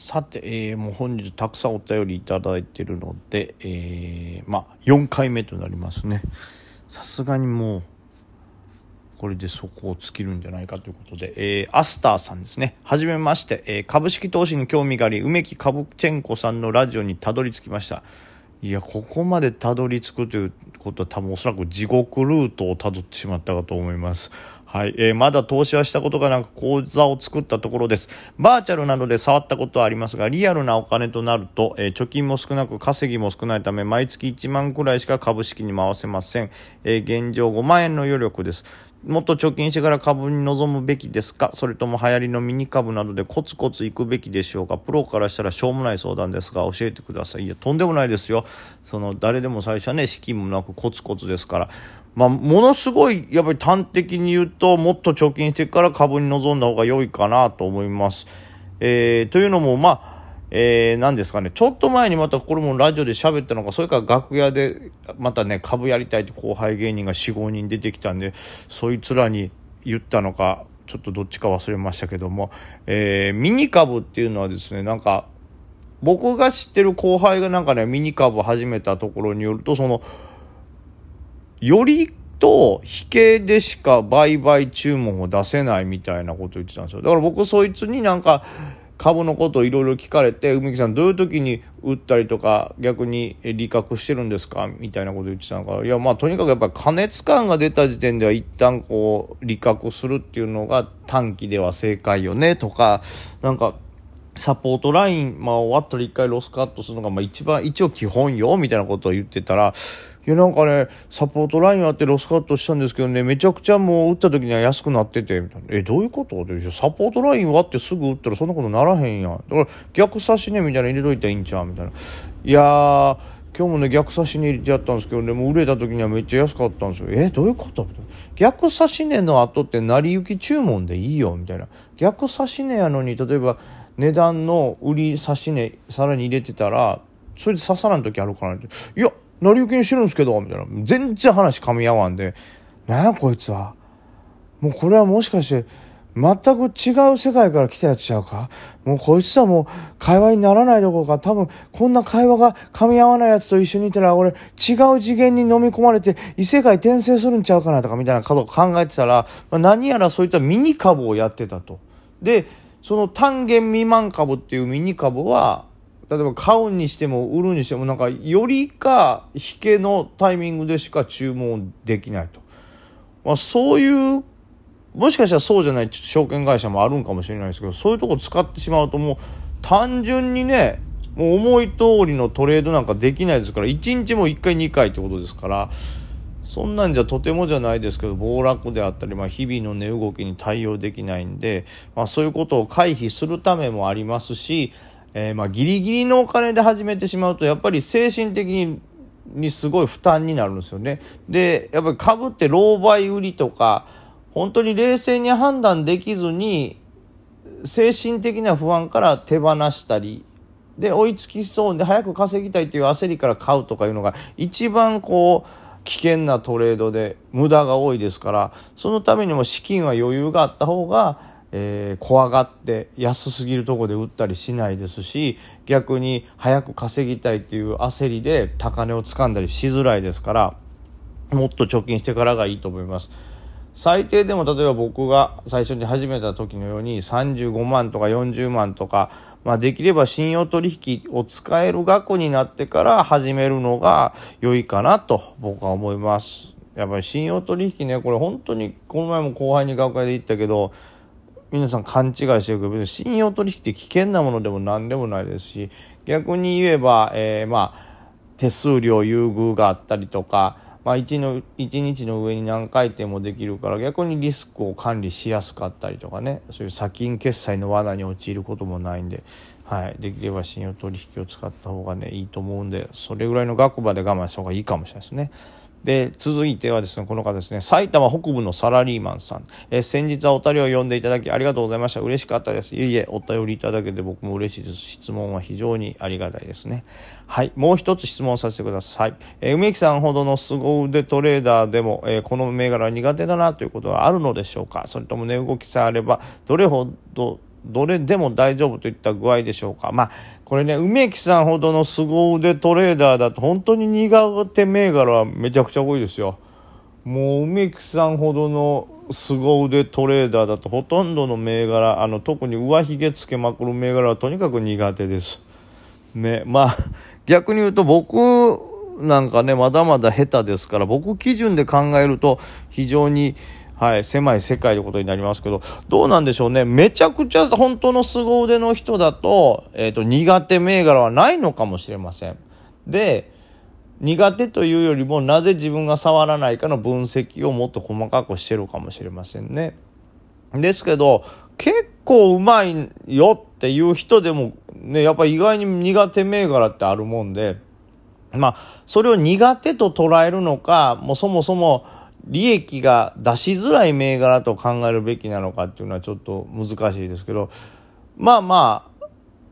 さて、えー、もう本日たくさんお便りいただいてるので、えー、まあ、4回目となりますね。さすがにもう、これでそこを尽きるんじゃないかということで、えー、アスターさんですね。はじめまして、えー、株式投資に興味があり、梅木カブチェンコさんのラジオにたどり着きました。いや、ここまでたどり着くということは多分おそらく地獄ルートをたどってしまったかと思います。はい。えー、まだ投資はしたことがなく口座を作ったところです。バーチャルなどで触ったことはありますが、リアルなお金となると、えー、貯金も少なく稼ぎも少ないため、毎月1万くらいしか株式に回せません。えー、現状5万円の余力です。もっと貯金してから株に臨むべきですか？それとも流行りのミニ株などでコツコツ行くべきでしょうか？プロからしたらしょうもない相談ですが教えてください。いや、とんでもないですよ。その、誰でも最初はね、資金もなくコツコツですから。まあ、ものすごい、やっぱり端的に言うと、もっと貯金してから株に臨んだ方が良いかなと思います。えー、というのも、まあ、えー、何ですかね、ちょっと前にまたこれもラジオで喋ったのか、それから楽屋でまたね、株やりたいって後輩芸人が4、5人出てきたんで、そいつらに言ったのか、ちょっとどっちか忘れましたけども、えー、ミニ株っていうのはですね、なんか、僕が知ってる後輩がなんかね、ミニ株始めたところによると、その、よりと引けでしか売買注文を出せないみたいなこと言ってたんですよ。だから僕そいつになんか株のことをいろいろ聞かれて、梅木さんどういう時に売ったりとか逆に利確してるんですか？みたいなこと言ってたから、いやまあとにかくやっぱり加熱感が出た時点では一旦こう利確するっていうのが短期では正解よねとか、なんかサポートライン、まあ終わったら一回ロスカットするのがまあ一番一応基本よみたいなことを言ってたら、いやなんかね、サポートラインあってロスカットしたんですけどね、めちゃくちゃもう打った時には安くなってて、みたいな。え、どういうこと？でサポートライン割ってすぐ打ったらそんなことならへんやん。だから逆差しねみたいな入れといたらいいんちゃう？みたいな。いや、今日もね、逆差し値入れてやったんですけどね、もう売れた時にはめっちゃ安かったんですよ。え、どういうこと？逆差し値の後って成り行き注文でいいよ、みたいな。逆差し値やのに、例えば値段の売り差し値さらに入れてたら、それで刺さらん時あるかなって。いや、成り行きにしてるんですけど、みたいな。全然話噛み合わんで、なんやこいつは。もうこれはもしかして、全く違う世界から来たやつちゃうか？もうこいつはもう会話にならないどころか多分こんな会話が噛み合わないやつと一緒にいたら俺違う次元に飲み込まれて異世界転生するんちゃうかなとかみたいなことを考えてたら、まあ、何やらそういったミニ株をやってたと。で、その単元未満株っていうミニ株は例えば買うにしても売るにしてもなんかよりか引けのタイミングでしか注文できないと。まあ、そういうもしかしたらそうじゃない証券会社もあるんかもしれないですけどそういうとこ使ってしまうともう単純にねもう思い通りのトレードなんかできないですから1日も1回2回ってことですからそんなんじゃとてもじゃないですけど暴落であったり、まあ、日々の値動きに対応できないんで、まあ、そういうことを回避するためもありますしえー、まあギリギリのお金で始めてしまうとやっぱり精神的にすごい負担になるんですよね。でやっぱり株って狼狽売りとか本当に冷静に判断できずに精神的な不安から手放したりで追いつきそうで早く稼ぎたいという焦りから買うとかいうのが一番こう危険なトレードで無駄が多いですからそのためにも資金は余裕があった方がえー、怖がって安すぎるとこで売ったりしないですし逆に早く稼ぎたいっていう焦りで高値をつかんだりしづらいですからもっと貯金してからがいいと思います。最低でも例えば僕が最初に始めた時のように35万とか40万とか、まあ、できれば信用取引を使える額になってから始めるのが良いかなと僕は思います。やっぱり信用取引ねこれ本当にこの前も後輩に学会で言ったけど皆さん勘違いしてるけど、信用取引って危険なものでも何でもないですし、逆に言えば、えー、まあ、手数料優遇があったりとか、まあ1の、1日の上に何回転もできるから逆にリスクを管理しやすかったりとかね、そういう先金決済の罠に陥ることもないんで、はい、できれば信用取引を使った方がね、いいと思うんで、それぐらいの額まで我慢した方がいいかもしれないですね。で、続いてはですね、この方ですね、埼玉北部のサラリーマンさん。えー、先日はお便りを読んでいただきありがとうございました。嬉しかったです。いえいえ、お便りいただけて僕も嬉しいです。質問は非常にありがたいですね。はい。もう一つ質問させてください。えー、梅木さんほどの凄腕トレーダーでも、えー、この銘柄苦手だなということはあるのでしょうか？それとも値動きさえあれば、どれほどどれでも大丈夫といった具合でしょうか。まあ、これね、梅木さんほどの凄腕トレーダーだと本当に苦手銘柄はめちゃくちゃ多いですよ。もう梅木さんほどの凄腕トレーダーだとほとんどの銘柄、あの、特に上髭つけまくる銘柄はとにかく苦手です。ね、まあ、逆に言うと僕なんかね、まだまだ下手ですから、僕基準で考えると非常に、はい、狭い世界のことになりますけど、どうなんでしょうね。めちゃくちゃ本当の凄腕の人だと、えっ、ー、と、苦手銘柄はないのかもしれません。で、苦手というよりも、なぜ自分が触らないかの分析をもっと細かくしてるかもしれませんね。ですけど、結構うまいよっていう人でも、ね、やっぱ意外に苦手銘柄ってあるもんで、まあ、それを苦手と捉えるのか、もうそもそも、利益が出しづらい銘柄と考えるべきなのかっていうのはちょっと難しいですけどまあまあ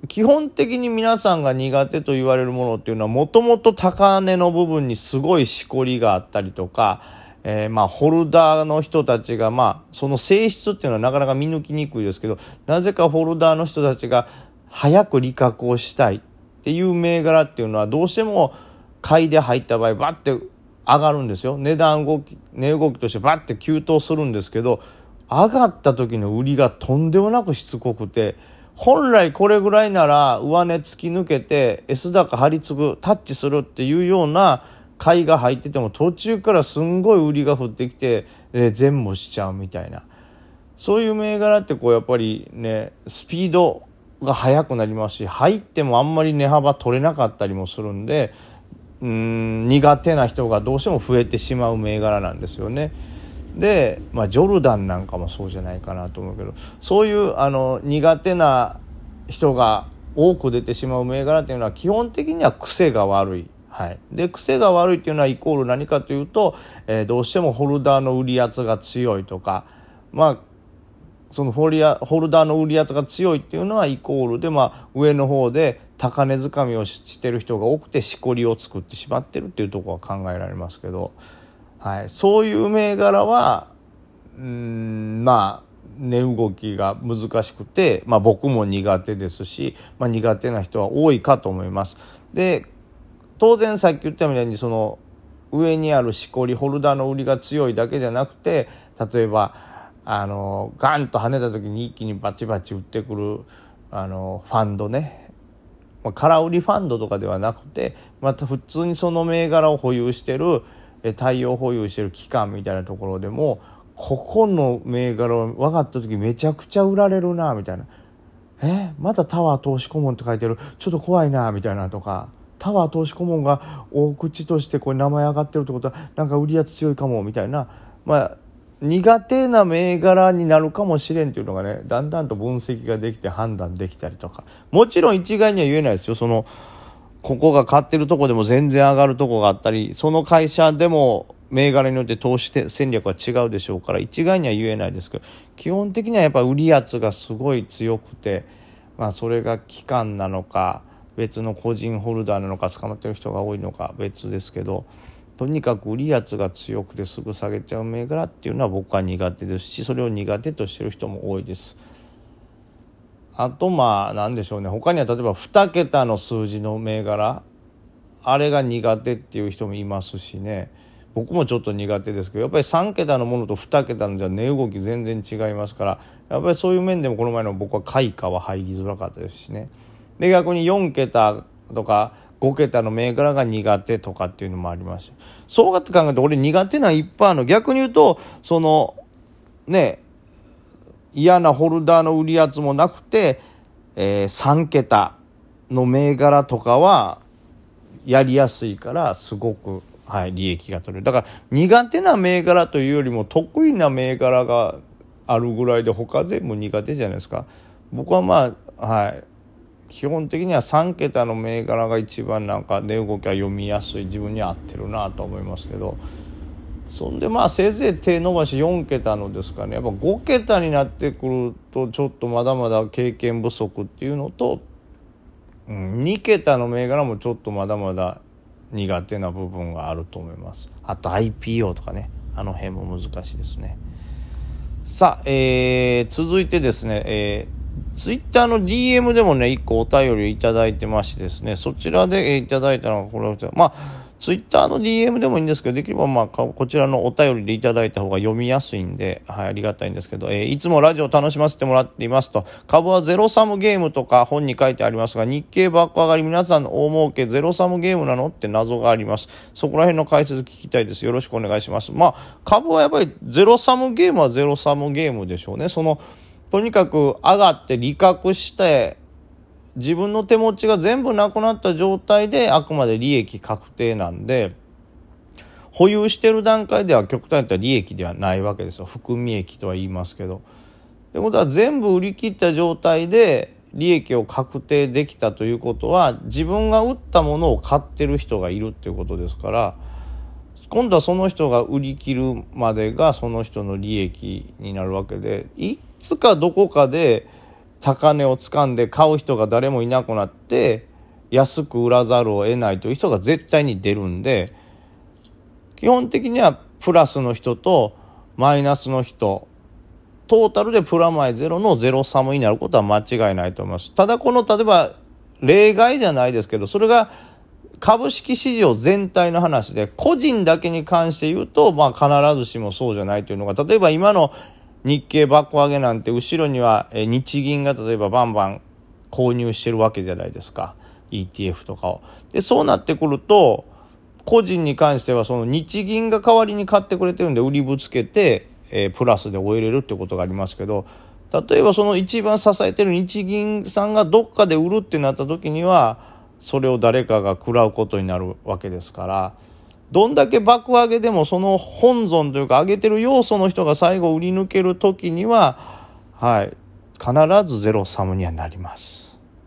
基本的に皆さんが苦手と言われるものっていうのはもともと高値の部分にすごいしこりがあったりとか、えー、まあホルダーの人たちがまあその性質っていうのはなかなか見抜きにくいですけどなぜかホルダーの人たちが早く利確をしたいっていう銘柄っていうのはどうしても買いで入った場合バッて上がるんですよ。値段動き値動きとしてバッて急騰するんですけど上がった時の売りがとんでもなくしつこくて本来これぐらいなら上値突き抜けて S 高張り継ぐタッチするっていうような買いが入ってても途中からすんごい売りが降ってきて、えー、全部しちゃうみたいな。そういう銘柄ってこうやっぱりねスピードが速くなりますし入ってもあんまり値幅取れなかったりもするんでうん苦手な人がどうしても増えてしまう銘柄なんですよね。で、まあ、ジョルダンなんかもそうじゃないかなと思うけどそういうあの苦手な人が多く出てしまう銘柄っていうのは基本的には癖が悪い。はい、で癖が悪いっていうのはイコール何かというと、えー、どうしてもホルダーの売り圧が強いとかまあそのホリアホルダーの売り圧が強いっていうのはイコールで、まあ、上の方で高値掴みをしてる人が多くてしこりを作ってしまってるっていうとこは考えられますけど、はい、そういう銘柄はうんまあ値動きが難しくて、まあ、僕も苦手ですし、まあ、苦手な人は多いかと思います。で当然さっき言ったみたいにその上にあるしこりホルダーの売りが強いだけじゃなくて例えばあのガンと跳ねた時に一気にバチバチ打ってくるあのファンドね。空売りファンドとかではなくてまた普通にその銘柄を保有してる対応保有してる期間みたいなところでもここの銘柄を分かった時めちゃくちゃ売られるなみたいな「えまたタワー投資顧問って書いてる。ちょっと怖いな」みたいなとか。タワー投資顧問が大口としてこれ名前上がってるってことはなんか売り圧強いかもみたいな。まあ苦手な銘柄になるかもしれんっていうのがねだんだんと分析ができて判断できたりとかもちろん一概には言えないですよそのここが買ってるとこでも全然上がるとこがあったりその会社でも銘柄によって投資戦略は違うでしょうから一概には言えないですけど基本的にはやっぱ売り圧がすごい強くて、まあ、それが期間なのか別の個人ホルダーなのか捕まってる人が多いのか別ですけど。とにかく売り圧が強くてすぐ下げちゃう銘柄っていうのは僕は苦手ですしそれを苦手としてる人も多いです。あとまあ何でしょうね。他には例えば2桁の数字の銘柄。あれが苦手っていう人もいますしね。僕もちょっと苦手ですけどやっぱり3桁のものと2桁のじゃ値動き全然違いますからやっぱりそういう面でもこの前の僕は開花は入りづらかったですしね。で逆に4桁とか5桁の銘柄が苦手とかっていうのもありました。そうやって考えると俺苦手な一パーの逆に言うとそのね嫌なホルダーの売り圧もなくて、えー、3桁の銘柄とかはやりやすいからすごく、はい、利益が取れる。だから苦手な銘柄というよりも得意な銘柄があるぐらいで他全部苦手じゃないですか。僕はまあはい。基本的には3桁の銘柄が一番なんか値動きは読みやすい自分に合ってるなと思いますけど。そんでまあせいぜい手伸ばし4桁のですかね。やっぱ5桁になってくるとちょっとまだまだ経験不足っていうのと、うん、2桁の銘柄もちょっとまだまだ苦手な部分があると思います。あと IPO とかね。あの辺も難しいですね。さあ、えー、続いてですね、えーツイッターの DM でもね、一個お便りいただいてましてですね、そちらでいただいたのがこれ、まあ、ツイッターの DM でもいいんですけど、できればまあ、こちらのお便りでいただいた方が読みやすいんで、はい、ありがたいんですけど、えー、いつもラジオ楽しませてもらっていますと、株はゼロサムゲームとか本に書いてありますが、日経バック上がり皆さんの大儲けゼロサムゲームなのって謎があります。そこら辺の解説聞きたいです。よろしくお願いします。まあ、株はやっぱりゼロサムゲームはゼロサムゲームでしょうね。その、とにかく上がって利確して、自分の手持ちが全部なくなった状態であくまで利益確定なんで、保有してる段階では極端に言ったら利益ではないわけですよ含み益とは言いますけど。ってことは全部売り切った状態で利益を確定できたということは自分が売ったものを買ってる人がいるっていうことですから今度はその人が売り切るまでがその人の利益になるわけでいつかどこかで高値を掴んで買う人が誰もいなくなって安く売らざるを得ないという人が絶対に出るんで。基本的にはプラスの人とマイナスの人トータルでプラマイゼロのゼロサムになることは間違いないと思います。ただこの例えば例外じゃないですけどそれが株式市場全体の話で個人だけに関して言うとまあ必ずしもそうじゃないというのが例えば今の日経バック上げなんて後ろには日銀が例えばバンバン購入してるわけじゃないですか ETF とかを。でそうなってくると個人に関してはその日銀が代わりに買ってくれてるんで売りぶつけて、え、プラスで終えれるってことがありますけど例えばその一番支えてる日銀さんがどっかで売るってなった時にはそれを誰かが食らうことになるわけですからどんだけ爆上げでもその本尊というか上げてる要素の人が最後売り抜ける時にははい必ずゼロサムにはなります。